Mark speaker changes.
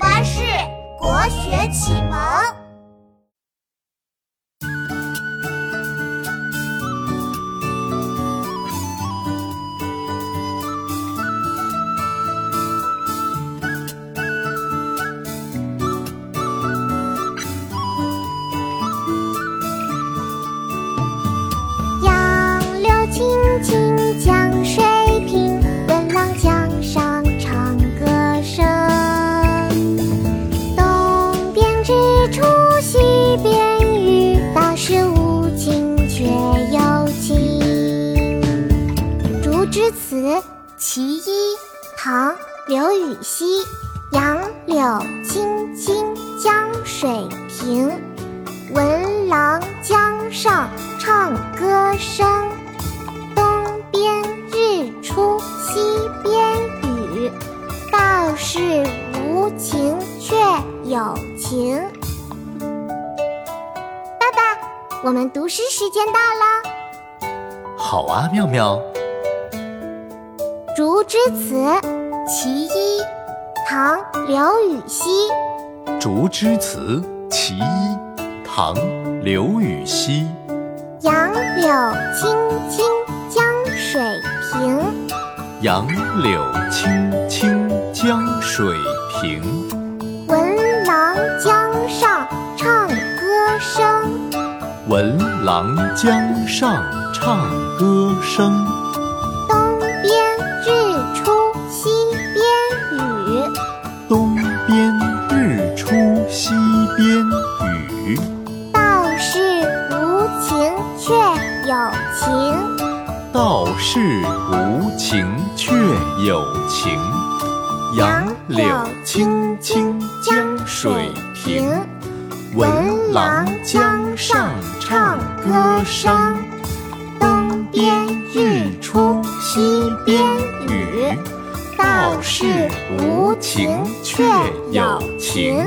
Speaker 1: 巴士国学启蒙。
Speaker 2: 词其一，唐·刘禹锡。杨柳青青江水平，闻郎江上唱歌声。东边日出西边雨，道是无晴却有晴。爸爸，我们读诗时间到了。
Speaker 3: 好啊，妙妙。
Speaker 2: 竹枝词其一，唐·刘禹锡。
Speaker 3: 竹枝词其一，唐·刘禹锡。
Speaker 2: 杨柳青青江水平，
Speaker 3: 杨柳青青江水平，
Speaker 2: 闻郎江上唱歌声。
Speaker 3: 闻郎江上唱歌声。
Speaker 2: 却有情。
Speaker 3: 道是无晴却有晴。杨柳青青江水平，闻郎江上唱歌声。东边日出
Speaker 2: 西边雨，道是无晴却有晴。